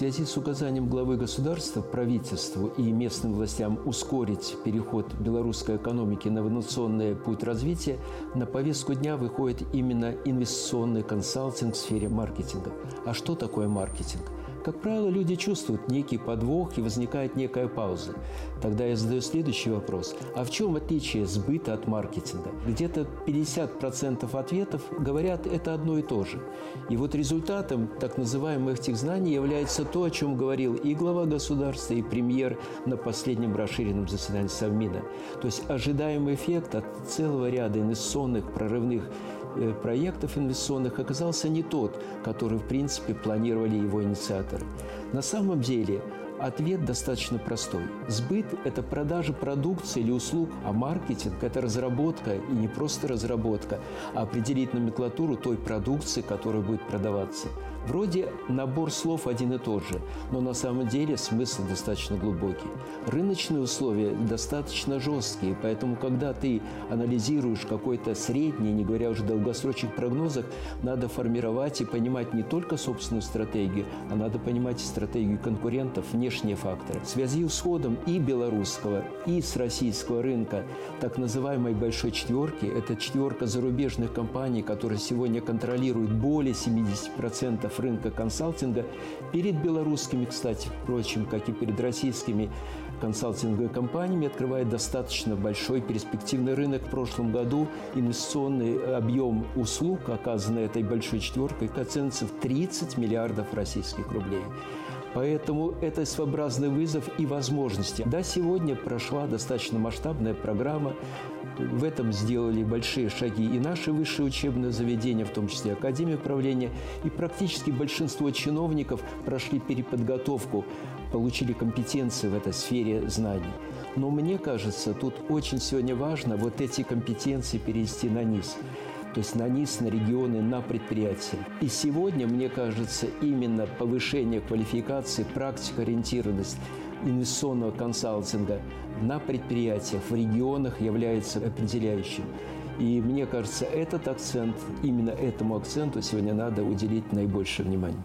связи с указанием главы государства правительству и местным властям ускорить переход белорусской экономики на инновационный путь развития, на повестку дня выходит именно инвестиционный консалтинг в сфере маркетинга. А что такое маркетинг? Как правило, люди чувствуют некий подвох и возникает некая пауза. Тогда я задаю следующий вопрос. А в чем отличие сбыта от маркетинга? Где-то 50% ответов говорят это одно и то же. И вот результатом так называемых этих знаний является то, о чем говорил и глава государства, и премьер на последнем расширенном заседании Совмина. То есть ожидаемый эффект от целого ряда инвестиционных прорывных проектов инвестиционных оказался не тот, который, в принципе, планировали его инициаторы. На самом деле Ответ достаточно простой. Сбыт – это продажа продукции или услуг, а маркетинг – это разработка, и не просто разработка, а определить номенклатуру той продукции, которая будет продаваться. Вроде набор слов один и тот же, но на самом деле смысл достаточно глубокий. Рыночные условия достаточно жесткие, поэтому когда ты анализируешь какой-то средний, не говоря уже долгосрочных прогнозах, надо формировать и понимать не только собственную стратегию, а надо понимать и стратегию конкурентов, внешние факторы. В связи с ходом и белорусского, и с российского рынка так называемой «большой четверки» – это четверка зарубежных компаний, которые сегодня контролируют более 70% рынка консалтинга перед белорусскими, кстати, впрочем, как и перед российскими консалтинговыми компаниями, открывает достаточно большой перспективный рынок. В прошлом году инвестиционный объем услуг, оказанный этой большой четверкой, оценится в 30 миллиардов российских рублей. Поэтому это своеобразный вызов и возможности. Да, сегодня прошла достаточно масштабная программа. В этом сделали большие шаги и наши высшие учебные заведения, в том числе Академия управления. И практически большинство чиновников прошли переподготовку, получили компетенции в этой сфере знаний. Но мне кажется, тут очень сегодня важно вот эти компетенции перевести на низ то есть на низ, на регионы, на предприятия. И сегодня, мне кажется, именно повышение квалификации, практика, ориентированность инвестиционного консалтинга на предприятиях, в регионах является определяющим. И мне кажется, этот акцент, именно этому акценту сегодня надо уделить наибольшее внимание.